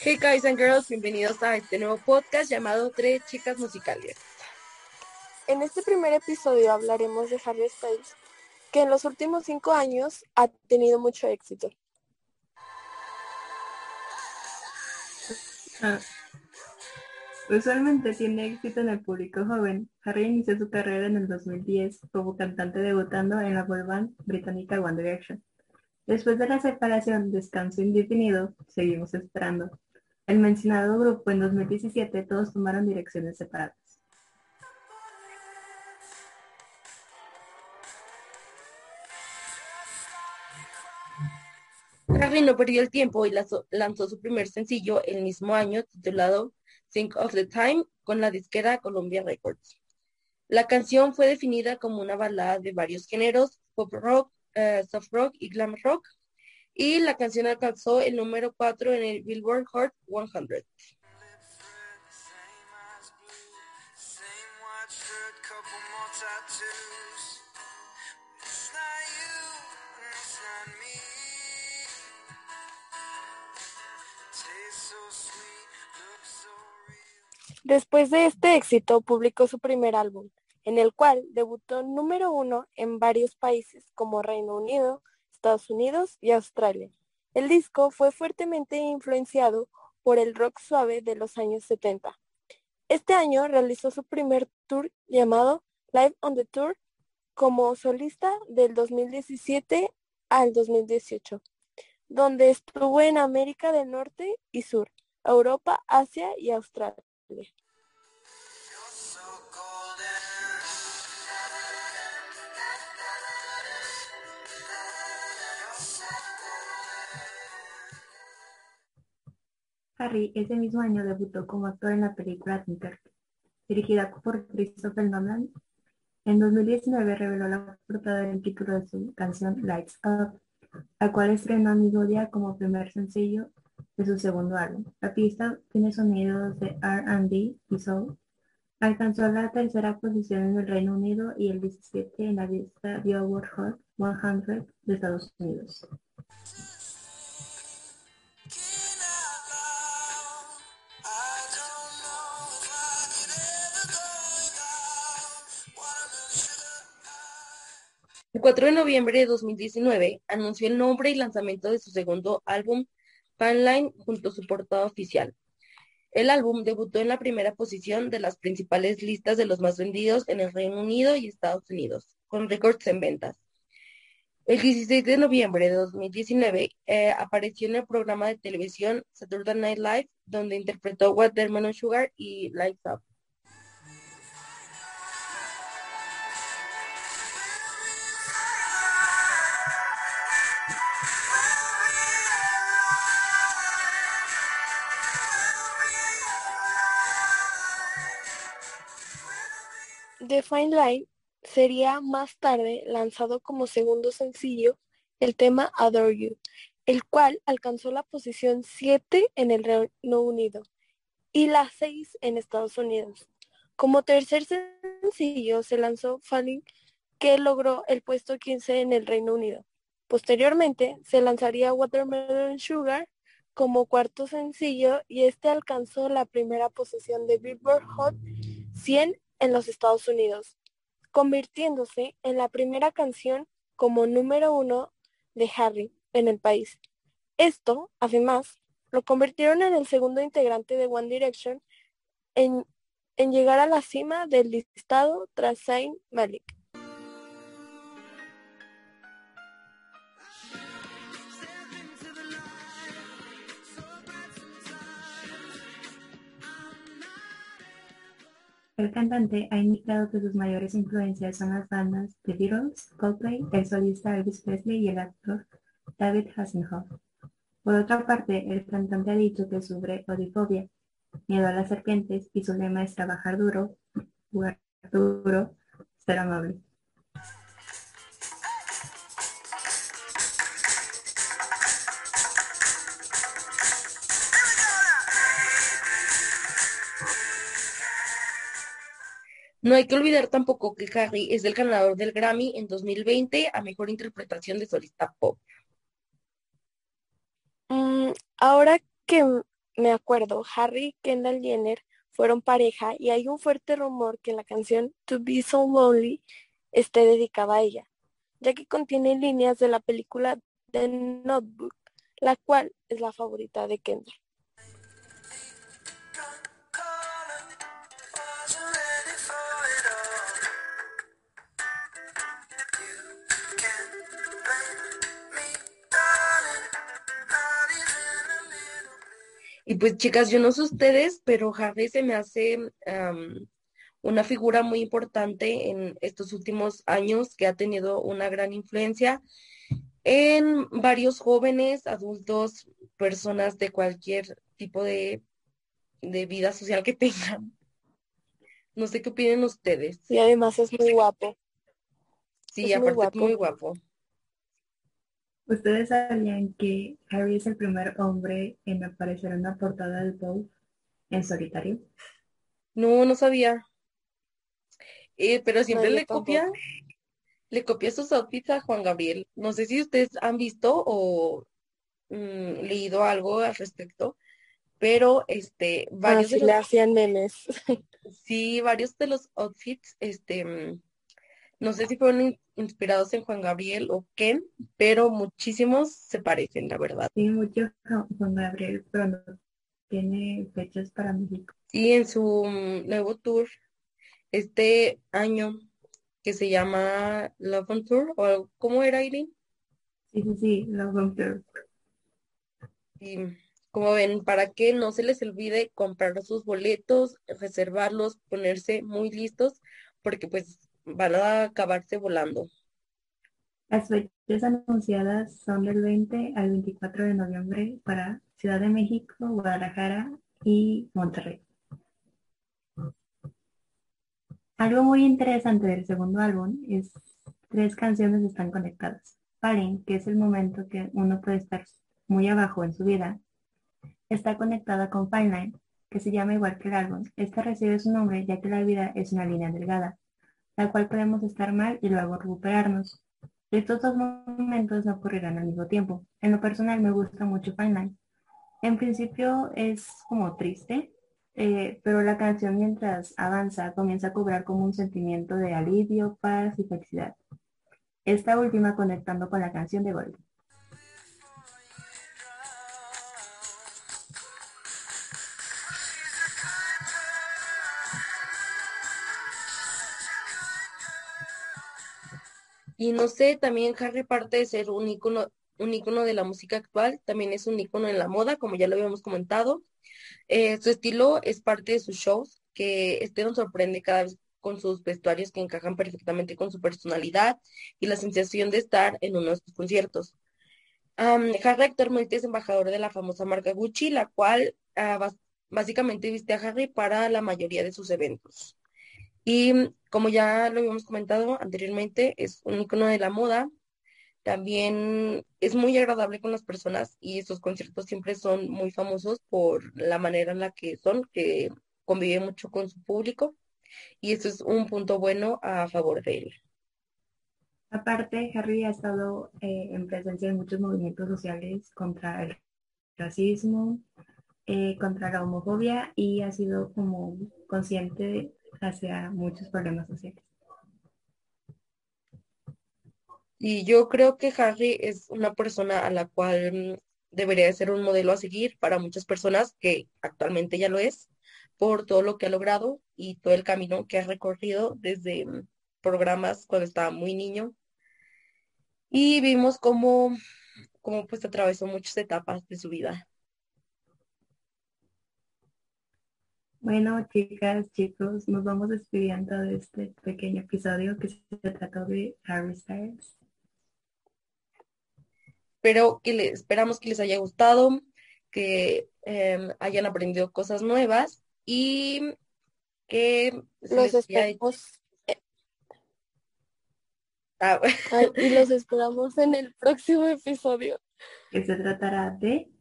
Hey guys and girls, bienvenidos a este nuevo podcast llamado Tres Chicas Musicales. En este primer episodio hablaremos de Harry Styles, que en los últimos cinco años ha tenido mucho éxito. Ah. Usualmente tiene éxito en el público joven. Harry inició su carrera en el 2010 como cantante debutando en la boy band británica One Direction. Después de la separación Descanso Indefinido, seguimos esperando. El mencionado grupo en 2017 todos tomaron direcciones separadas. Harry no perdió el tiempo y lanzó, su primer sencillo el mismo año titulado Think of the Time con la disquera Columbia Records. La canción fue definida como una balada de varios géneros, pop rock, uh, soft rock y glam rock, y la canción alcanzó el número 4 en el Billboard Hot 100. Después de este éxito, publicó su primer álbum, en el cual debutó número uno en varios países como Reino Unido, Estados Unidos y Australia. El disco fue fuertemente influenciado por el rock suave de los años 70. Este año realizó su primer tour llamado Live on the Tour como solista del 2017 al 2018, donde estuvo en América del Norte y Sur, Europa, Asia y Australia. Harry ese mismo año debutó como actor en la película Tinker, dirigida por Christopher Nolan. En 2019 reveló la portada del título de su canción Lights Up, la cual estrenó Nigodia como primer sencillo de su segundo álbum. La pista tiene sonidos de R&B y soul. Alcanzó la tercera posición en el Reino Unido y el 17 en la lista Billboard Hot 100 de Estados Unidos. 4 de noviembre de 2019 anunció el nombre y lanzamiento de su segundo álbum Fanline junto a su portada oficial. El álbum debutó en la primera posición de las principales listas de los más vendidos en el Reino Unido y Estados Unidos, con récords en ventas. El 16 de noviembre de 2019 eh, apareció en el programa de televisión Saturday Night Live, donde interpretó Watermelon Sugar y Lights Up. The Fine Line sería más tarde lanzado como segundo sencillo el tema Adore You, el cual alcanzó la posición 7 en el Reino Unido y la 6 en Estados Unidos. Como tercer sencillo se lanzó Falling, que logró el puesto 15 en el Reino Unido. Posteriormente se lanzaría Watermelon Sugar como cuarto sencillo y este alcanzó la primera posición de Billboard Hot 100 en los Estados Unidos, convirtiéndose en la primera canción como número uno de Harry en el país. Esto, además, lo convirtieron en el segundo integrante de One Direction en, en llegar a la cima del listado tras Zayn Malik. El cantante ha indicado que sus mayores influencias son las bandas The Beatles, Coldplay, el solista Elvis Presley y el actor David Hasselhoff. Por otra parte, el cantante ha dicho que sufre odifobia, miedo a las serpientes y su lema es trabajar duro, jugar duro, ser amable. No hay que olvidar tampoco que Harry es el ganador del Grammy en 2020 a Mejor Interpretación de Solista Pop. Mm, ahora que me acuerdo, Harry y Kendall Jenner fueron pareja y hay un fuerte rumor que la canción To Be So Lonely esté dedicada a ella, ya que contiene líneas de la película The Notebook, la cual es la favorita de Kendall. Y pues chicas, yo no sé ustedes, pero Harry se me hace una figura muy importante en estos últimos años que ha tenido una gran influencia en varios jóvenes, adultos, personas de cualquier tipo de, vida social que tengan. No sé qué opinen ustedes. Y además es muy guapo. Sí, aparte es muy guapo. ¿Ustedes sabían que Harry es el primer hombre en aparecer en una portada del Vogue en solitario? No, no sabía. Eh, pero siempre le copia, le copia sus outfits a Juan Gabriel. No sé si ustedes han visto o mm, leído algo al respecto, pero este, ah, varios le hacían memes. sí, varios de los outfits, este, mm, no sé si fueron inspirados en Juan Gabriel o qué, pero muchísimos se parecen, la verdad. Sí, mucho Juan Gabriel, pero no tiene fechas para México. Sí, en su mm, nuevo tour, este año, que se llama Love on Tour, o ¿cómo era, Irene? Sí, sí, sí, Love on Tour. Y como ven, para que no se les olvide comprar sus boletos, reservarlos, ponerse muy listos, porque pues van a acabarse volando. Las fechas anunciadas son del 20 al 24 de noviembre para Ciudad de México, Guadalajara y Monterrey. Algo muy interesante del segundo álbum es tres canciones están conectadas. Falling, que es el momento que uno puede estar muy abajo en su vida, está conectada con Fine Line, que se llama igual que el álbum. Esta recibe su nombre ya que la vida es una línea delgada la cual podemos estar mal y luego recuperarnos. Estos dos momentos no ocurrirán al mismo tiempo. En lo personal me gusta mucho Fine Line. En principio es como triste, eh, pero la canción mientras avanza comienza a cobrar como un sentimiento de alivio, paz y felicidad. Esta última conectando con la canción de Gold. Y no sé, también Harry, parte de ser un icono, un icono de la música actual, también es un icono en la moda, como ya lo habíamos comentado. Eh, su estilo es parte de sus shows, que este nos sorprende cada vez con sus vestuarios que encajan perfectamente con su personalidad y la sensación de estar en uno de sus conciertos. Harry actualmente es embajador de la famosa marca Gucci, la cual ah, básicamente viste a Harry para la mayoría de sus eventos. Y como ya lo habíamos comentado anteriormente, es un icono de la moda. También es muy agradable con las personas y estos conciertos siempre son muy famosos por la manera en la que son, que convive mucho con su público. Y eso es un punto bueno a favor de él. Aparte, Harry ha estado eh, en presencia de muchos movimientos sociales contra el racismo, eh, contra la homofobia y ha sido como consciente hacia muchos problemas sociales. Y yo creo que Harry es una persona a la cual mm, debería ser un modelo a seguir para muchas personas, que actualmente ya lo es, por todo lo que ha logrado y todo el camino que ha recorrido desde mm, programas cuando estaba muy niño. Y vimos cómo, cómo pues atravesó muchas etapas de su vida. Bueno, chicas, chicos, nos vamos despidiendo de este pequeño episodio que se trató de Harry Styles. Pero que le, esperamos que les haya gustado, que em, hayan aprendido cosas nuevas y que los esperamos. Ah, y los esperamos en el próximo episodio. Que se tratará de